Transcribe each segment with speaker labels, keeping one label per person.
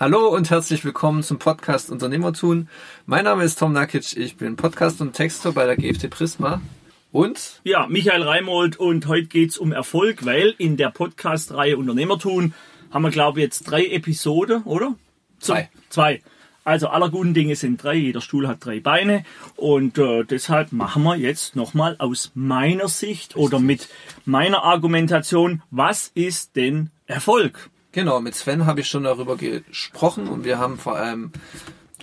Speaker 1: Hallo und herzlich willkommen zum Podcast Unternehmertun. Mein Name ist Tom Nakic, ich bin Podcast und Texter bei der GFT Prisma. Und?
Speaker 2: Ja, Michael Reimold und heute geht's um Erfolg, weil in der Podcast-Reihe Unternehmertun haben wir, glaube ich, jetzt drei Episoden, oder?
Speaker 1: Zwei.
Speaker 2: Zwei. Also aller guten Dinge sind drei, jeder Stuhl hat drei Beine und äh, deshalb machen wir jetzt nochmal aus meiner Sicht oder mit meiner Argumentation, was ist denn Erfolg?
Speaker 1: Genau, mit Sven habe ich schon darüber gesprochen und wir haben vor allem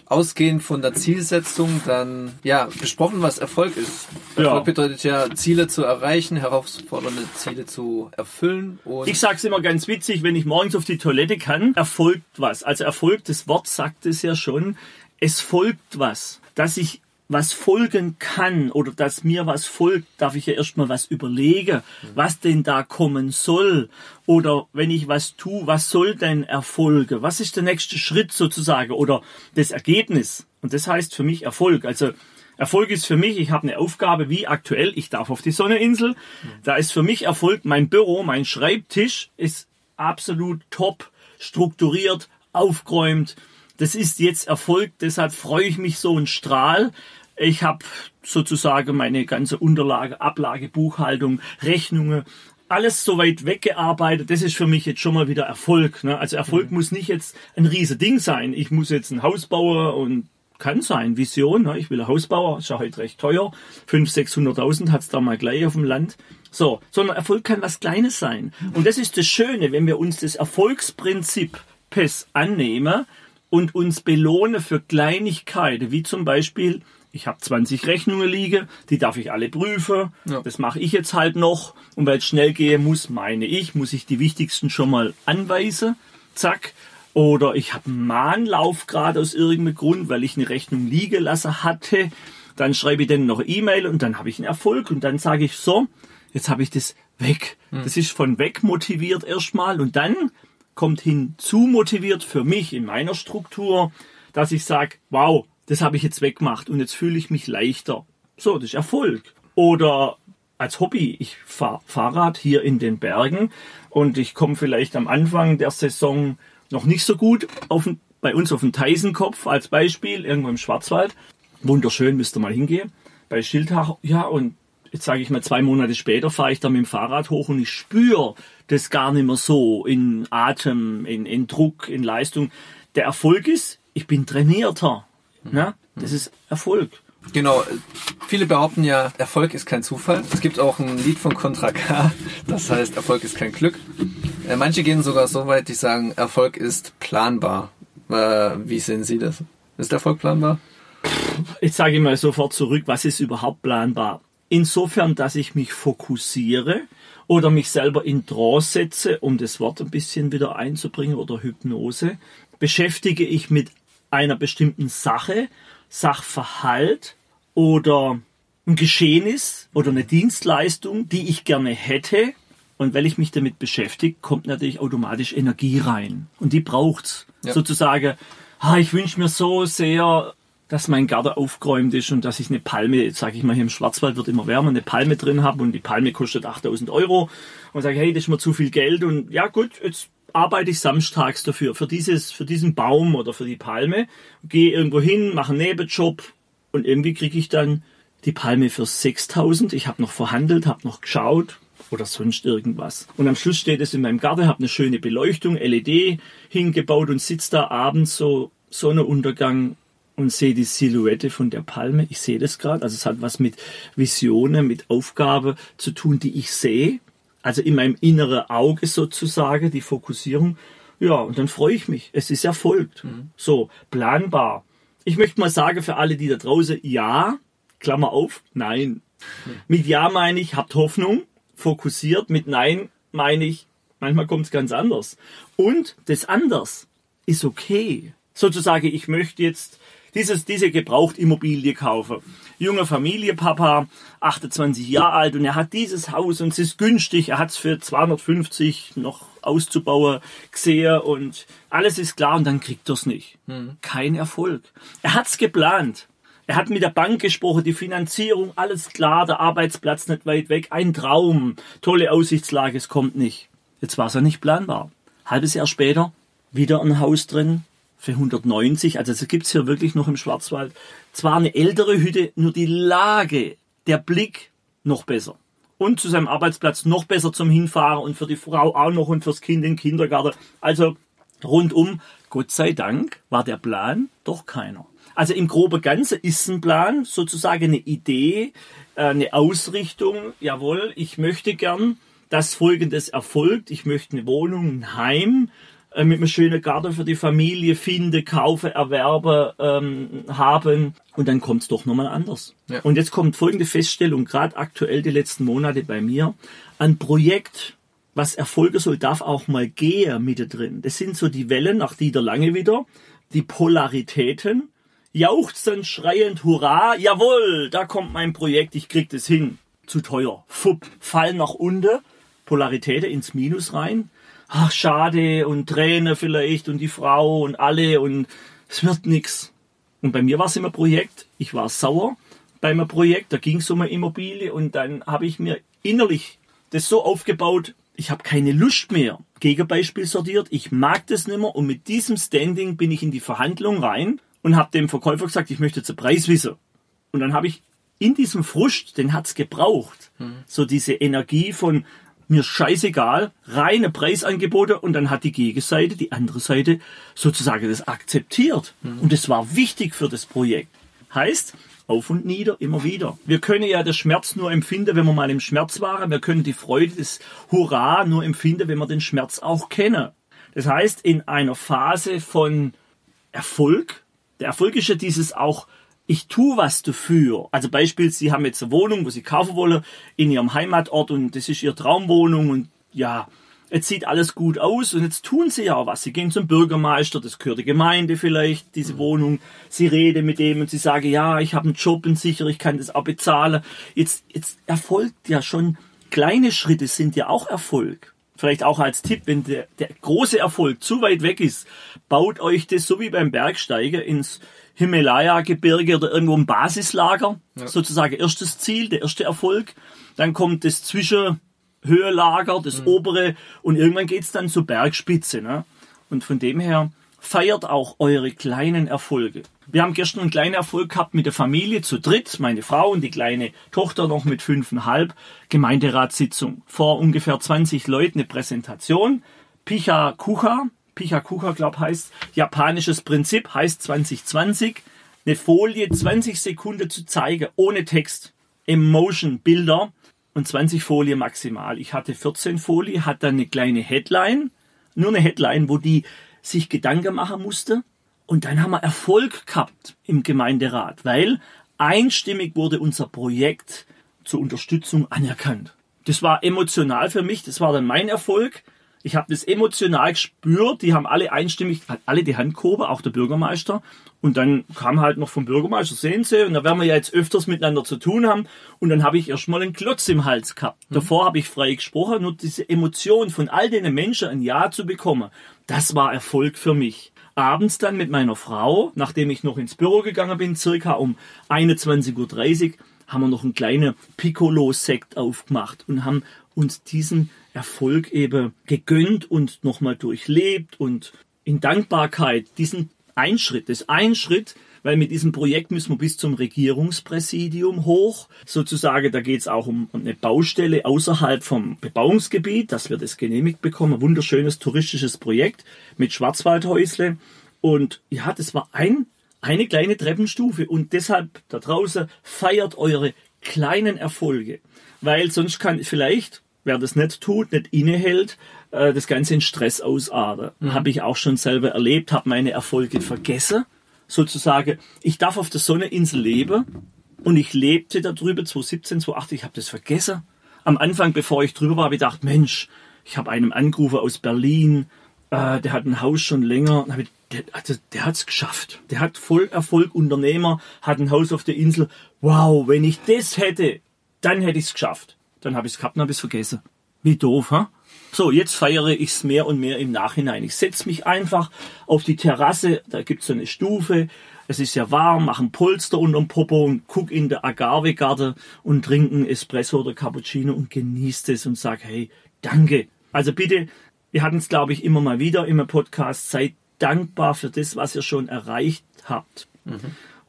Speaker 1: ausgehend von der Zielsetzung dann ja besprochen, was Erfolg ist. Erfolg ja. bedeutet ja Ziele zu erreichen, herausfordernde Ziele zu erfüllen.
Speaker 2: Und ich sage es immer ganz witzig, wenn ich morgens auf die Toilette kann, erfolgt was. Also Erfolg, das Wort sagt es ja schon. Es folgt was, dass ich was folgen kann oder dass mir was folgt, darf ich ja erstmal was überlegen, was denn da kommen soll. Oder wenn ich was tue, was soll denn erfolgen? Was ist der nächste Schritt sozusagen oder das Ergebnis? Und das heißt für mich Erfolg. Also Erfolg ist für mich, ich habe eine Aufgabe wie aktuell, ich darf auf die Sonneinsel. Da ist für mich Erfolg, mein Büro, mein Schreibtisch ist absolut top strukturiert, aufgeräumt das ist jetzt Erfolg, deshalb freue ich mich so ein Strahl. Ich habe sozusagen meine ganze Unterlage, Ablage, Buchhaltung, Rechnungen, alles soweit weggearbeitet. Das ist für mich jetzt schon mal wieder Erfolg. Ne? Also Erfolg mhm. muss nicht jetzt ein riese Ding sein. Ich muss jetzt ein Haus bauen und kann sein, Vision. Ne? Ich will ein Haus bauen, ist ja heute recht teuer. 500.000, 600.000 hat's da mal gleich auf dem Land. So, sondern Erfolg kann was Kleines sein. Und das ist das Schöne, wenn wir uns das Erfolgsprinzip PES annehmen, und uns belohne für Kleinigkeiten, wie zum Beispiel, ich habe 20 Rechnungen liegen, die darf ich alle prüfen. Ja. Das mache ich jetzt halt noch. Und weil es schnell gehen muss, meine ich, muss ich die wichtigsten schon mal anweisen. Zack. Oder ich habe einen Mahnlauf gerade aus irgendeinem Grund, weil ich eine Rechnung liegen lassen hatte. Dann schreibe ich dann noch E-Mail und dann habe ich einen Erfolg. Und dann sage ich so, jetzt habe ich das weg. Hm. Das ist von weg motiviert erstmal. Und dann kommt hinzu motiviert für mich in meiner Struktur, dass ich sage, wow, das habe ich jetzt weggemacht und jetzt fühle ich mich leichter. So, das ist Erfolg. Oder als Hobby, ich fahre Fahrrad hier in den Bergen und ich komme vielleicht am Anfang der Saison noch nicht so gut auf, bei uns auf den Teisenkopf als Beispiel, irgendwo im Schwarzwald. Wunderschön, müsst ihr mal hingehen. Bei Schildhach, ja, und jetzt sage ich mal, zwei Monate später fahre ich da mit dem Fahrrad hoch und ich spüre das gar nicht mehr so in Atem, in, in Druck, in Leistung. Der Erfolg ist, ich bin trainierter. Ne? Das ist Erfolg.
Speaker 1: Genau, viele behaupten ja, Erfolg ist kein Zufall. Es gibt auch ein Lied von Contra K, das heißt, Erfolg ist kein Glück. Äh, manche gehen sogar so weit, die sagen, Erfolg ist planbar. Äh, wie sehen Sie das? Ist Erfolg planbar?
Speaker 2: Jetzt sage ich mal sofort zurück, was ist überhaupt planbar? Insofern, dass ich mich fokussiere oder mich selber in Trance setze, um das Wort ein bisschen wieder einzubringen oder Hypnose, beschäftige ich mit einer bestimmten Sache, Sachverhalt oder ein Geschehnis oder eine Dienstleistung, die ich gerne hätte. Und weil ich mich damit beschäftige, kommt natürlich automatisch Energie rein. Und die braucht's. Ja. Sozusagen, ah, ich wünsche mir so sehr dass mein Garten aufgeräumt ist und dass ich eine Palme, sage ich mal, hier im Schwarzwald wird immer wärmer, eine Palme drin habe und die Palme kostet 8000 Euro und sage, hey, das ist mir zu viel Geld und ja gut, jetzt arbeite ich samstags dafür, für dieses, für diesen Baum oder für die Palme, gehe irgendwo hin, mache einen Nebenjob und irgendwie kriege ich dann die Palme für 6000. Ich habe noch verhandelt, habe noch geschaut oder sonst irgendwas. Und am Schluss steht es in meinem Garten, habe eine schöne Beleuchtung, LED hingebaut und sitze da abends so Sonnenuntergang und sehe die Silhouette von der Palme. Ich sehe das gerade. Also es hat was mit Visionen, mit Aufgabe zu tun, die ich sehe. Also in meinem inneren Auge sozusagen, die Fokussierung. Ja, und dann freue ich mich. Es ist erfolgt. Mhm. So, planbar. Ich möchte mal sagen für alle, die da draußen, ja, Klammer auf, nein. Mhm. Mit ja meine ich, habt Hoffnung, fokussiert. Mit nein meine ich, manchmal kommt es ganz anders. Und das anders ist okay. Sozusagen, ich möchte jetzt dieses, diese Gebrauchtimmobilie kaufen. Junge Familie, Papa, 28 Jahre alt und er hat dieses Haus und es ist günstig. Er hat es für 250 noch auszubauen gesehen und alles ist klar und dann kriegt er es nicht. Mhm. Kein Erfolg. Er hat es geplant. Er hat mit der Bank gesprochen, die Finanzierung, alles klar, der Arbeitsplatz nicht weit weg, ein Traum, tolle Aussichtslage, es kommt nicht. Jetzt war es ja nicht planbar. Halbes Jahr später, wieder ein Haus drin, für 190. Also das gibt's hier wirklich noch im Schwarzwald. Zwar eine ältere Hütte, nur die Lage, der Blick noch besser. Und zu seinem Arbeitsplatz noch besser zum Hinfahren und für die Frau auch noch und fürs Kind den Kindergarten. Also rundum, Gott sei Dank, war der Plan doch keiner. Also im groben Ganze ist ein Plan, sozusagen eine Idee, äh, eine Ausrichtung. Jawohl, ich möchte gern, dass Folgendes erfolgt. Ich möchte eine Wohnung, ein Heim äh, mit einem schönen Garten für die Familie finden, kaufen, erwerben, ähm, haben. Und dann kommt es doch nochmal anders.
Speaker 1: Ja.
Speaker 2: Und jetzt kommt folgende Feststellung, gerade aktuell die letzten Monate bei mir. Ein Projekt, was erfolgen soll, darf auch mal gehen mit drin. Das sind so die Wellen, nach die der lange wieder, die Polaritäten. Jauchzend, schreiend, hurra, jawohl, da kommt mein Projekt, ich krieg das hin. Zu teuer. Fupp, Fall nach unten, Polaritäten ins Minus rein. Ach, schade und Träne vielleicht und die Frau und alle und es wird nix. Und bei mir war es immer Projekt, ich war sauer bei meinem Projekt, da ging es um eine Immobilie und dann habe ich mir innerlich das so aufgebaut, ich habe keine Lust mehr. Gegenbeispiel sortiert, ich mag das nicht mehr und mit diesem Standing bin ich in die Verhandlung rein und habe dem Verkäufer gesagt, ich möchte jetzt einen Preis wissen. Und dann habe ich in diesem Frust, den hat's gebraucht, so diese Energie von mir scheißegal, reine Preisangebote und dann hat die Gegenseite, die andere Seite sozusagen das akzeptiert. Und das war wichtig für das Projekt. Heißt, auf und nieder, immer wieder. Wir können ja den Schmerz nur empfinden, wenn wir mal im Schmerz waren. Wir können die Freude, das Hurra nur empfinden, wenn wir den Schmerz auch kennen. Das heißt, in einer Phase von Erfolg, der Erfolg ist ja dieses auch, ich tue was dafür. Also Beispiel, Sie haben jetzt eine Wohnung, wo Sie kaufen wollen, in Ihrem Heimatort und das ist Ihre Traumwohnung und ja, jetzt sieht alles gut aus und jetzt tun Sie ja was. Sie gehen zum Bürgermeister, das gehört der Gemeinde vielleicht, diese Wohnung. Sie reden mit dem und Sie sagen, ja, ich habe einen Job und sicher, ich kann das auch bezahlen. Jetzt, jetzt erfolgt ja schon, kleine Schritte sind ja auch Erfolg vielleicht auch als Tipp, wenn der, der große Erfolg zu weit weg ist, baut euch das so wie beim Bergsteiger ins Himalaya-Gebirge oder irgendwo ein Basislager, sozusagen erstes Ziel, der erste Erfolg. Dann kommt das Zwischenhöhelager, das obere und irgendwann geht's dann zur Bergspitze. Ne? Und von dem her feiert auch eure kleinen Erfolge. Wir haben gestern einen kleinen Erfolg gehabt mit der Familie zu dritt, meine Frau und die kleine Tochter noch mit fünfeinhalb, Gemeinderatssitzung. Vor ungefähr 20 Leuten eine Präsentation. Picha Kucha, Picha Kucha, glaub heißt, japanisches Prinzip, heißt 2020, eine Folie 20 Sekunden zu zeigen, ohne Text. Emotion, Bilder und 20 Folien maximal. Ich hatte 14 Folien, hatte dann eine kleine Headline, nur eine Headline, wo die sich Gedanken machen musste. Und dann haben wir Erfolg gehabt im Gemeinderat, weil einstimmig wurde unser Projekt zur Unterstützung anerkannt. Das war emotional für mich, das war dann mein Erfolg. Ich habe das emotional gespürt, die haben alle einstimmig, alle die Hand gehoben, auch der Bürgermeister. Und dann kam halt noch vom Bürgermeister, sehen Sie, und da werden wir ja jetzt öfters miteinander zu tun haben. Und dann habe ich erstmal einen Klotz im Hals gehabt. Davor habe ich frei gesprochen, nur diese Emotion von all den Menschen ein Ja zu bekommen, das war Erfolg für mich. Abends dann mit meiner Frau, nachdem ich noch ins Büro gegangen bin, circa um 21.30 Uhr, haben wir noch einen kleinen Piccolo-Sekt aufgemacht und haben uns diesen Erfolg eben gegönnt und nochmal durchlebt und in Dankbarkeit diesen Einschritt, das ist ein Schritt, weil mit diesem Projekt müssen wir bis zum Regierungspräsidium hoch. Sozusagen, da geht es auch um eine Baustelle außerhalb vom Bebauungsgebiet, dass wir das genehmigt bekommen. Ein wunderschönes touristisches Projekt mit Schwarzwaldhäusle. Und ja, das war ein, eine kleine Treppenstufe. Und deshalb da draußen feiert eure kleinen Erfolge. Weil sonst kann vielleicht, wer das nicht tut, nicht innehält, äh, das Ganze in Stress ausarten. Mhm. Habe ich auch schon selber erlebt, habe meine Erfolge vergessen sozusagen, ich darf auf der Sonneninsel leben und ich lebte da drüber 2017, 2018, ich habe das vergessen. Am Anfang, bevor ich drüber war, habe ich gedacht, Mensch, ich habe einen angerufen aus Berlin, äh, der hat ein Haus schon länger, ich, der, also, der hat's geschafft. Der hat voll Erfolg, Unternehmer, hat ein Haus auf der Insel. Wow, wenn ich das hätte, dann hätte ich's geschafft. Dann habe ich's gehabt und habe vergessen. Wie doof, ha? So, jetzt feiere ich es mehr und mehr im Nachhinein. Ich setze mich einfach auf die Terrasse, da gibt's so eine Stufe, es ist ja warm, mache ein Polster unterm Popo und guck in der Agavegarde und trinke einen Espresso oder Cappuccino und genieße es und sag, hey, danke. Also bitte, wir hatten es, glaube ich, immer mal wieder im Podcast, seid dankbar für das, was ihr schon erreicht habt.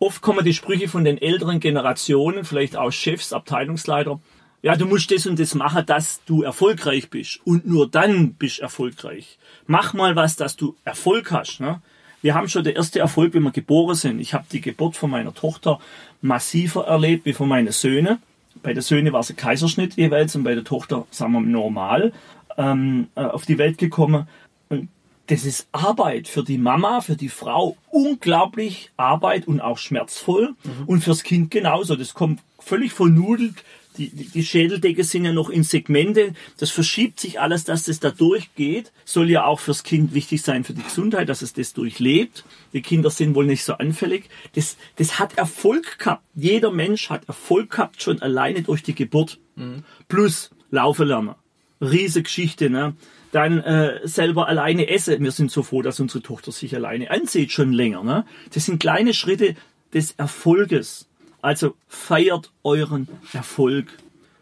Speaker 2: Oft kommen die Sprüche von den älteren Generationen, vielleicht auch Chefs, Abteilungsleiter. Ja, du musst das und das machen, dass du erfolgreich bist. Und nur dann bist du erfolgreich. Mach mal was, dass du Erfolg hast. Ne? Wir haben schon den ersten Erfolg, wenn wir geboren sind. Ich habe die Geburt von meiner Tochter massiver erlebt wie von meinen Söhnen. Bei der Söhne war es ein Kaiserschnitt jeweils und bei der Tochter, sagen wir normal, ähm, äh, auf die Welt gekommen. Und das ist Arbeit für die Mama, für die Frau, unglaublich Arbeit und auch schmerzvoll. Und fürs Kind genauso. Das kommt völlig vernudelt. Die, die, Schädeldecke sind ja noch in Segmente. Das verschiebt sich alles, dass das da durchgeht. Soll ja auch fürs Kind wichtig sein, für die Gesundheit, dass es das durchlebt. Die Kinder sind wohl nicht so anfällig. Das, das hat Erfolg gehabt. Jeder Mensch hat Erfolg gehabt, schon alleine durch die Geburt. Plus Laufen lernen. Riese Geschichte, ne? Dann äh, selber alleine essen. Wir sind so froh, dass unsere Tochter sich alleine ansieht, schon länger. Ne? Das sind kleine Schritte des Erfolges. Also feiert euren Erfolg.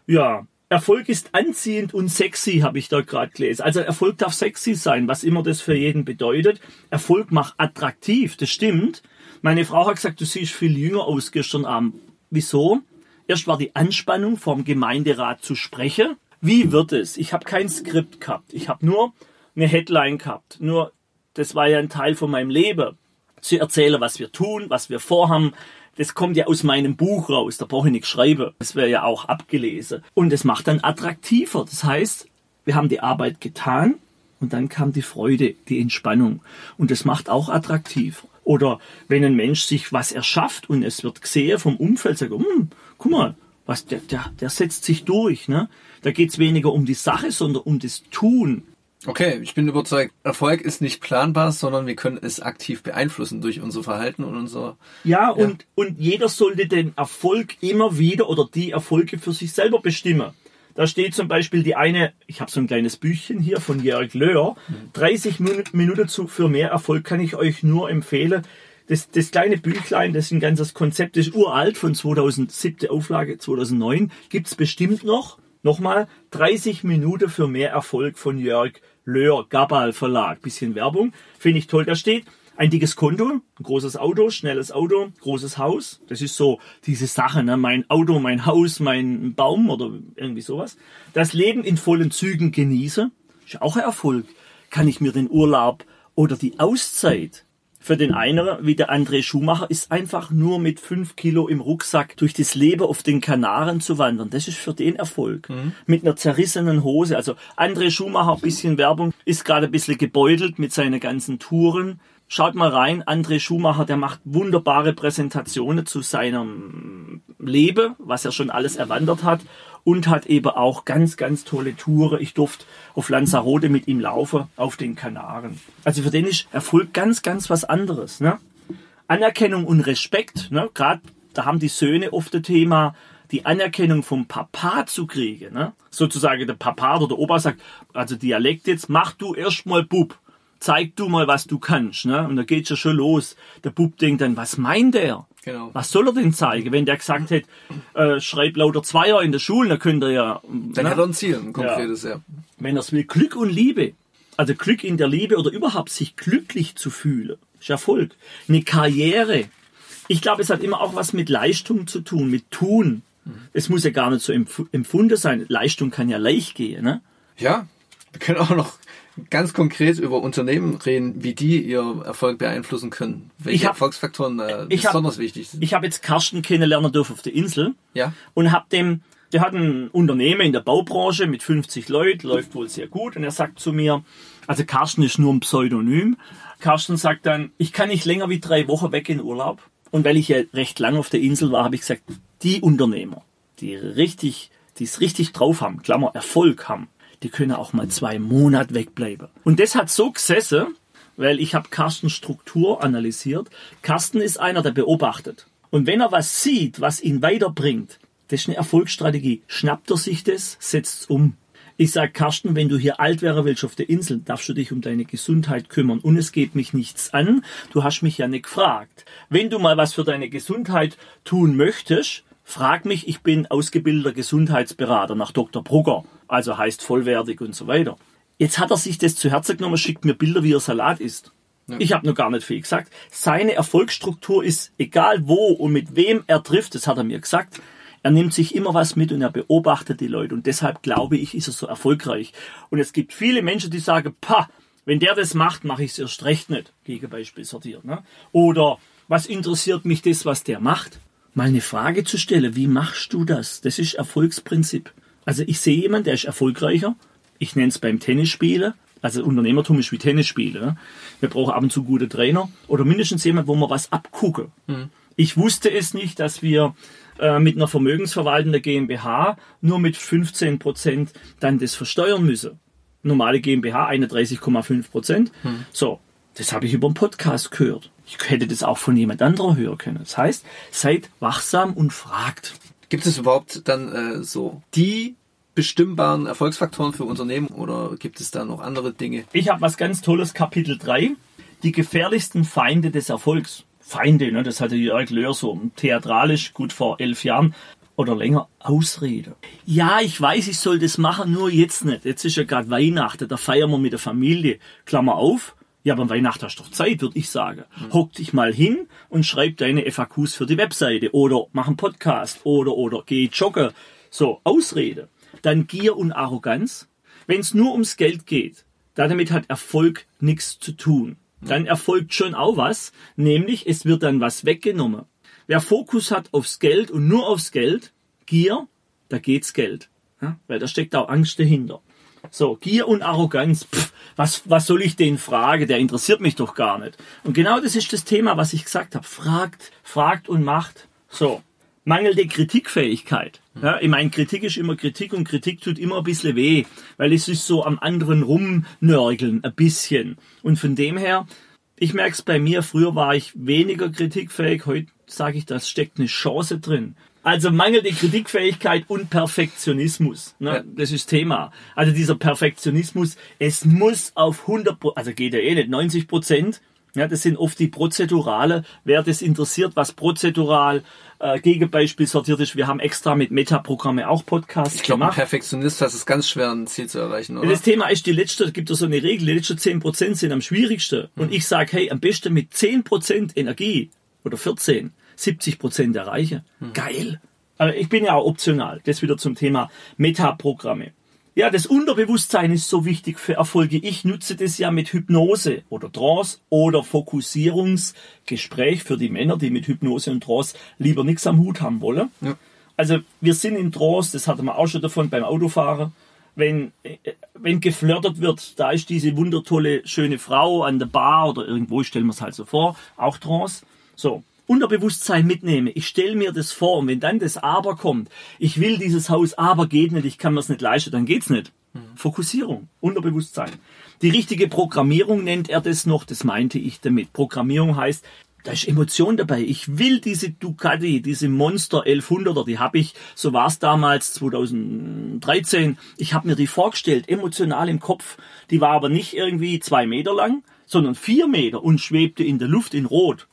Speaker 2: Ja, Erfolg ist anziehend und sexy, habe ich da gerade gelesen. Also Erfolg darf sexy sein, was immer das für jeden bedeutet. Erfolg macht attraktiv, das stimmt. Meine Frau hat gesagt, du siehst viel jünger aus gestern Abend. Wieso? Erst war die Anspannung vom Gemeinderat zu sprechen. Wie wird es? Ich habe kein Skript gehabt. Ich habe nur eine Headline gehabt. Nur, das war ja ein Teil von meinem Leben. Zu erzählen, was wir tun, was wir vorhaben. Das kommt ja aus meinem Buch raus. Da brauche ich nichts schreiben. Das wäre ja auch abgelesen. Und es macht dann attraktiver. Das heißt, wir haben die Arbeit getan und dann kam die Freude, die Entspannung. Und das macht auch attraktiv. Oder wenn ein Mensch sich was erschafft und es wird gesehen vom Umfeld, sagt, hm, guck mal, was, der, der, der setzt sich durch. Ne? Da geht's weniger um die Sache, sondern um das Tun.
Speaker 1: Okay, ich bin überzeugt, Erfolg ist nicht planbar, sondern wir können es aktiv beeinflussen durch unser Verhalten und unser...
Speaker 2: Ja, und, und jeder sollte den Erfolg immer wieder oder die Erfolge für sich selber bestimmen. Da steht zum Beispiel die eine, ich habe so ein kleines Büchchen hier von Jörg Löhr, 30 Min- Minuten zu, für mehr Erfolg kann ich euch nur empfehlen. Das, das kleine Büchlein, das ist ein ganzes Konzept, das ist uralt von 2007. Auflage 2009, gibt's bestimmt noch. Nochmal, 30 Minuten für mehr Erfolg von Jörg Löhr, Gabal Verlag. Bisschen Werbung, finde ich toll. Da steht, ein dickes Konto, ein großes Auto, schnelles Auto, großes Haus. Das ist so diese Sache, ne? mein Auto, mein Haus, mein Baum oder irgendwie sowas. Das Leben in vollen Zügen genieße, ist auch ein Erfolg. Kann ich mir den Urlaub oder die Auszeit für den einen, wie der André Schumacher, ist einfach nur mit fünf Kilo im Rucksack durch das Leben auf den Kanaren zu wandern. Das ist für den Erfolg. Mit einer zerrissenen Hose. Also André Schumacher, ein bisschen Werbung, ist gerade ein bisschen gebeutelt mit seinen ganzen Touren. Schaut mal rein, André Schumacher, der macht wunderbare Präsentationen zu seinem Leben, was er schon alles erwandert hat und hat eben auch ganz, ganz tolle Touren. Ich durfte auf Lanzarote mit ihm laufen, auf den Kanaren. Also für den ist Erfolg ganz, ganz was anderes. Ne? Anerkennung und Respekt, ne? gerade da haben die Söhne oft das Thema, die Anerkennung vom Papa zu kriegen. Ne? Sozusagen der Papa oder der Opa sagt, also Dialekt jetzt, mach du erst mal Bub. Zeig du mal, was du kannst. Ne? Und da geht's ja schon los. Der Bub denkt dann, was meint der?
Speaker 1: Genau.
Speaker 2: Was soll er denn zeigen? Wenn der gesagt hätte, äh, schreib lauter Zweier in der Schule, dann könnte er ja.
Speaker 1: Dann
Speaker 2: ne?
Speaker 1: hat er ein Ziel, ein konkretes, ja.
Speaker 2: wenn er es will, Glück und Liebe. Also Glück in der Liebe oder überhaupt sich glücklich zu fühlen. Ist Erfolg. Eine Karriere. Ich glaube, es hat immer auch was mit Leistung zu tun, mit Tun. Es muss ja gar nicht so empf empfunden sein. Leistung kann ja leicht gehen. Ne?
Speaker 1: Ja, wir können auch noch ganz konkret über Unternehmen reden, wie die ihr Erfolg beeinflussen können. Welche
Speaker 2: Ich hab-
Speaker 1: Erfolgsfaktoren äh,
Speaker 2: ich hab-
Speaker 1: besonders wichtig sind.
Speaker 2: Ich habe jetzt Carsten kennenlernen dürfen auf der Insel.
Speaker 1: Ja.
Speaker 2: und hab dem, der hat ein Unternehmen in der Baubranche mit 50 Leuten, läuft wohl sehr gut. Und er sagt zu mir, also Carsten ist nur ein Pseudonym. Carsten sagt dann, ich kann nicht länger wie drei Wochen weg in Urlaub. Und weil ich ja recht lang auf der Insel war, habe ich gesagt, die Unternehmer, die richtig, die es richtig drauf haben, Klammer, Erfolg haben, die können auch mal zwei Monate wegbleiben. Und das hat so gesessen, weil ich habe Carstens Struktur analysiert. Carsten ist einer, der beobachtet. Und wenn er was sieht, was ihn weiterbringt, das ist eine Erfolgsstrategie. Schnappt er sich das, setzt es um. Ich sag Carsten, wenn du hier alt werden willst auf der Insel, darfst du dich um deine Gesundheit kümmern. Und es geht mich nichts an. Du hast mich ja nicht gefragt. Wenn du mal was für deine Gesundheit tun möchtest, frag mich. Ich bin ausgebildeter Gesundheitsberater nach Dr. Brugger. Also heißt vollwertig und so weiter. Jetzt hat er sich das zu Herzen genommen, schickt mir Bilder, wie er Salat isst. Ich habe noch gar nicht viel gesagt. Seine Erfolgsstruktur ist, egal wo und mit wem er trifft, das hat er mir gesagt, er nimmt sich immer was mit und er beobachtet die Leute. Und deshalb glaube ich, ist er so erfolgreich. Und es gibt viele Menschen, die sagen, pa, wenn der das macht, mache ich es erst recht nicht. Gegenbeispiel sortiert. Ne? Oder was interessiert mich das, was der macht? Mal eine Frage zu stellen, wie machst du das? Das ist Erfolgsprinzip. Also ich sehe jemanden, der ist erfolgreicher. Ich nenne es beim Tennisspielen. Also Unternehmertum ist wie Tennisspielen. Ne? Wir brauchen ab und zu gute Trainer oder mindestens jemand, wo wir was abgucken. Mhm. Ich wusste es nicht, dass wir äh, mit einer vermögensverwaltenden GmbH nur mit 15 Prozent dann das versteuern müssen. Normale GmbH 31,5 Prozent. Hm. So, das habe ich über einen Podcast gehört. Ich hätte das auch von jemand anderem hören können. Das heißt, seid wachsam und fragt.
Speaker 1: Gibt es überhaupt dann äh, so die bestimmbaren Erfolgsfaktoren für Unternehmen oder gibt es da noch andere Dinge?
Speaker 2: Ich habe was ganz Tolles, Kapitel 3. Die gefährlichsten Feinde des Erfolgs. Feinde, ne, das hatte Jörg Löhr so theatralisch gut vor elf Jahren oder länger Ausrede. Ja, ich weiß, ich soll das machen, nur jetzt nicht. Jetzt ist ja gerade Weihnachten, da feiern wir mit der Familie. Klammer auf. Ja, aber Weihnachten hast du doch Zeit, würde ich sagen. Mhm. Hock dich mal hin und schreib deine FAQs für die Webseite oder mach einen Podcast oder oder geh joggen. So, Ausrede. Dann Gier und Arroganz. Wenn es nur ums Geld geht, damit hat Erfolg nichts zu tun dann erfolgt schon auch was, nämlich es wird dann was weggenommen. Wer Fokus hat aufs Geld und nur aufs Geld, Gier, da geht's Geld. Ja, weil da steckt auch Angst dahinter. So, Gier und Arroganz, pff, was, was soll ich den fragen? Der interessiert mich doch gar nicht. Und genau das ist das Thema, was ich gesagt habe. Fragt, fragt und macht. So, mangelnde Kritikfähigkeit. Ja, ich meine, Kritik ist immer Kritik und Kritik tut immer ein bisschen weh, weil es ist so am anderen rumnörgeln, ein bisschen. Und von dem her, ich merke es bei mir, früher war ich weniger kritikfähig, heute sage ich, das steckt eine Chance drin. Also mangelnde Kritikfähigkeit und Perfektionismus. Ne? Ja. Das ist Thema. Also dieser Perfektionismus, es muss auf 100%, also geht ja eh nicht, 90 Prozent ja, das sind oft die Prozedurale. Wer das interessiert, was prozedural äh, Gegenbeispiel sortiert ist, wir haben extra mit Metaprogramme auch Podcasts
Speaker 1: ich glaub, gemacht. Ich glaube, ein Perfektionist hat es ganz schwer, ein Ziel zu erreichen, oder?
Speaker 2: Das Thema ist die letzte, gibt es so eine Regel, die letzten 10% sind am schwierigsten. Mhm. Und ich sage, hey, am besten mit 10% Energie oder 14, 70% erreichen. Mhm. Geil. Aber ich bin ja auch optional. Das wieder zum Thema Metaprogramme. Ja, das Unterbewusstsein ist so wichtig für Erfolge. Ich nutze das ja mit Hypnose oder Trance oder Fokussierungsgespräch für die Männer, die mit Hypnose und Trance lieber nichts am Hut haben wollen. Ja. Also wir sind in Trance, das hatten wir auch schon davon beim Autofahren. Wenn, wenn geflirtet wird, da ist diese wundertolle, schöne Frau an der Bar oder irgendwo, ich stelle mir es halt so vor, auch Trance. So, Unterbewusstsein mitnehme. Ich stelle mir das vor und wenn dann das Aber kommt, ich will dieses Haus, aber geht nicht, ich kann mir es nicht leisten, dann geht's nicht. Mhm. Fokussierung, Unterbewusstsein. Die richtige Programmierung nennt er das noch, das meinte ich damit. Programmierung heißt, da ist Emotion dabei. Ich will diese Ducati, diese Monster 1100er, die habe ich, so war es damals 2013, ich habe mir die vorgestellt, emotional im Kopf. Die war aber nicht irgendwie zwei Meter lang, sondern vier Meter und schwebte in der Luft in Rot.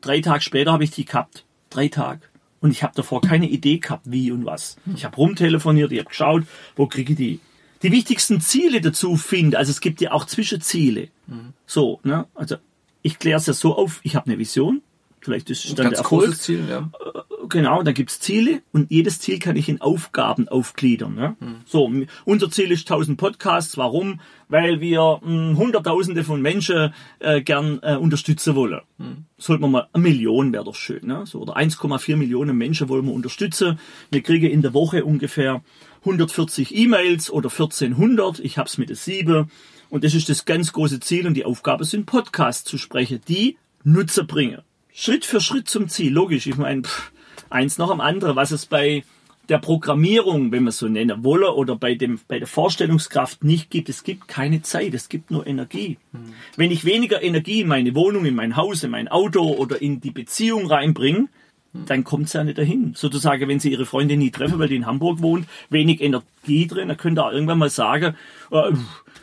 Speaker 2: Drei Tage später habe ich die gehabt. Drei Tage. Und ich habe davor keine Idee gehabt, wie und was. Ich habe rumtelefoniert, ich habe geschaut, wo kriege ich die. Die wichtigsten Ziele dazu finde, also es gibt ja auch Zwischenziele. Mhm. So, ne? Also ich kläre es ja so auf, ich habe eine Vision, vielleicht ist es dann Ganz der Erfolg. Ziel, ja. Genau, da gibt's Ziele und jedes Ziel kann ich in Aufgaben aufgliedern. Ne? Mhm. So, unser Ziel ist 1000 Podcasts. Warum? Weil wir mh, hm, Hunderttausende von Menschen äh, gern äh, unterstützen wollen. Mhm. Sollten wir mal eine Million wäre doch schön. Ne? So, oder 1,4 Millionen Menschen wollen wir unterstützen. Wir kriegen in der Woche ungefähr 140 E-Mails oder 1400. Ich hab's mit der 7. Und das ist das ganz große Ziel und die Aufgabe sind Podcasts zu sprechen, die Nutzer bringen. Schritt für Schritt zum Ziel. Logisch, ich meine, eins noch am anderen, was es bei der Programmierung, wenn man so nennen wolle, oder bei, dem, bei der Vorstellungskraft nicht gibt. Es gibt keine Zeit, es gibt nur Energie. Mhm. Wenn ich weniger Energie in meine Wohnung, in mein Haus, in mein Auto oder in die Beziehung reinbringe, mhm. dann kommt es ja nicht dahin. Sozusagen, wenn Sie Ihre Freundin nie treffen, weil die in Hamburg wohnt, wenig Energie drin, dann könnt ihr auch irgendwann mal sagen, äh,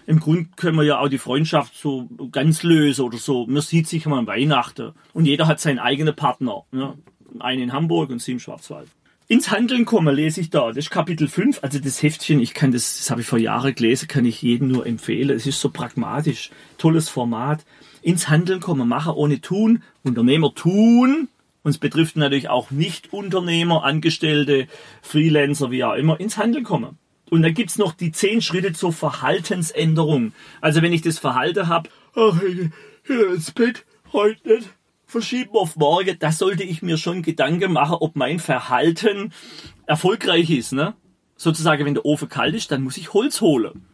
Speaker 2: im Grunde können wir ja auch die Freundschaft so ganz lösen oder so. Man sieht sich mal an Weihnachten und jeder hat seinen eigenen Partner. Ne? Einen in Hamburg und sie im Schwarzwald. Ins Handeln kommen lese ich da. Das ist Kapitel 5. Also das Heftchen, ich kann das, das habe ich vor Jahren gelesen, kann ich jedem nur empfehlen. Es ist so pragmatisch. Tolles Format. ins Handeln kommen, machen ohne tun, Unternehmer tun. Uns betrifft natürlich auch Nicht-Unternehmer, Angestellte, Freelancer, wie auch immer, ins Handeln kommen. Und dann gibt's noch die zehn Schritte zur Verhaltensänderung. Also wenn ich das Verhalten habe, ach, ich geh ins Bett, heute nicht, verschieben auf morgen, da sollte ich mir schon Gedanken machen, ob mein Verhalten erfolgreich ist. Ne? Sozusagen, wenn der Ofen kalt ist, dann muss ich Holz holen.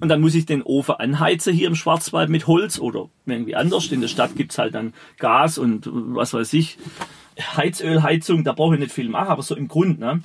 Speaker 2: Und dann muss ich den Ofen anheizen hier im Schwarzwald mit Holz oder irgendwie anders. In der Stadt gibt's halt dann Gas und was weiß ich, Heizölheizung, da brauche ich nicht viel machen, aber so im Grund, ne?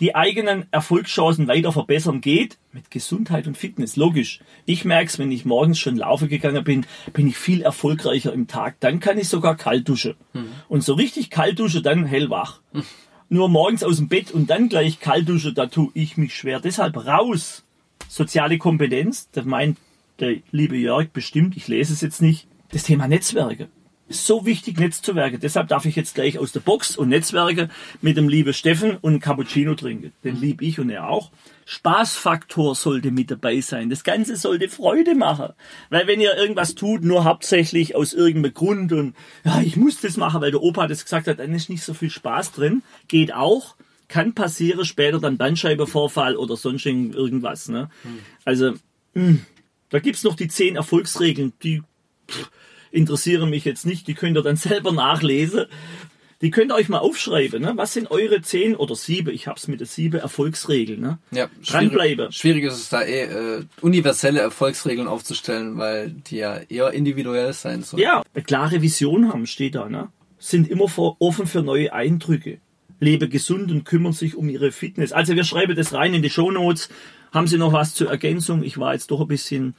Speaker 2: Die eigenen Erfolgschancen weiter verbessern geht mit Gesundheit und Fitness, logisch. Ich merk's, wenn ich morgens schon laufen gegangen bin, bin ich viel erfolgreicher im Tag. Dann kann ich sogar kalt duschen. Mhm. Und so richtig kalt duschen, dann hellwach. Mhm. Nur morgens aus dem Bett und dann gleich kalt duschen, da tue ich mich schwer. Deshalb raus. Soziale Kompetenz, das meint der liebe Jörg bestimmt, ich lese es jetzt nicht. Das Thema Netzwerke so wichtig, Netzwerke. Deshalb darf ich jetzt gleich aus der Box und Netzwerke mit dem lieben Steffen und einen Cappuccino trinken. Den lieb ich und er auch. Spaßfaktor sollte mit dabei sein. Das Ganze sollte Freude machen. Weil wenn ihr irgendwas tut, nur hauptsächlich aus irgendeinem Grund und ja, ich muss das machen, weil der Opa das gesagt hat, dann ist nicht so viel Spaß drin. Geht auch. Kann passieren, später dann Bandscheibenvorfall oder sonst irgendwas. Ne? Mhm. Also, mh, hm, da gibt's noch die zehn Erfolgsregeln, die pff, interessieren mich jetzt nicht, die könnt ihr dann selber nachlesen. Die könnt ihr euch mal aufschreiben. Ne? Was sind eure zehn oder sieben, ich hab's mit der sieben Erfolgsregeln. Ne?
Speaker 1: Ja, Dranbleiben. Schwierig ist es da eh, äh, universelle Erfolgsregeln aufzustellen, weil die ja eher individuell sein sollen.
Speaker 2: Ja, eine klare Vision haben, steht da. Ne? Sind immer offen für neue Eindrücke. Lebe gesund und kümmern sich um ihre Fitness. Also wir schreiben das rein in die Shownotes. Haben Sie noch was zur Ergänzung? Ich war jetzt doch ein bisschen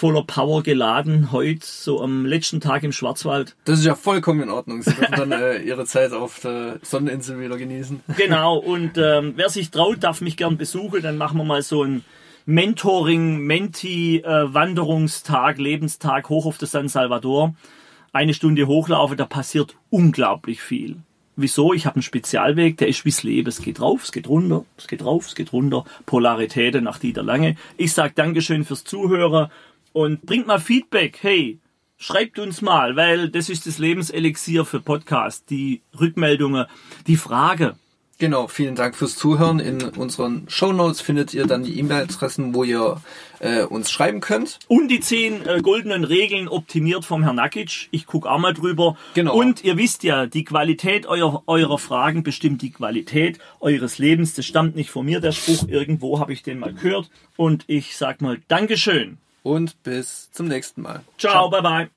Speaker 2: voller Power geladen, heute so am letzten Tag im Schwarzwald.
Speaker 1: Das ist ja vollkommen in Ordnung. Sie dürfen dann äh, Ihre Zeit auf der Sonneninsel wieder genießen.
Speaker 2: Genau, und ähm, wer sich traut, darf mich gern besuchen. Dann machen wir mal so ein Mentoring, Menti, äh, Wanderungstag, Lebenstag hoch auf der San Salvador. Eine Stunde hochlaufen, da passiert unglaublich viel. Wieso? Ich habe einen Spezialweg, der ist wie's Leben. Es geht rauf, es geht runter, es geht rauf, es geht runter. Polaritäten nach Dieter Lange. Ich sag Dankeschön fürs Zuhören und bringt mal Feedback. Hey, schreibt uns mal, weil das ist das Lebenselixier für Podcast. Die Rückmeldungen, die Frage.
Speaker 1: Genau, vielen Dank fürs Zuhören. In unseren Show Notes findet ihr dann die E-Mail-Adressen, wo ihr äh, uns schreiben könnt.
Speaker 2: Und die zehn äh, goldenen Regeln optimiert vom Herrn Nakic. Ich gucke auch mal drüber. Genau. Und ihr wisst ja, die Qualität eurer, eurer Fragen bestimmt die Qualität eures Lebens. Das stammt nicht von mir, der Spruch. Irgendwo habe ich den mal gehört. Und ich sag mal Dankeschön
Speaker 1: und bis zum nächsten Mal.
Speaker 2: Ciao, Ciao. bye bye.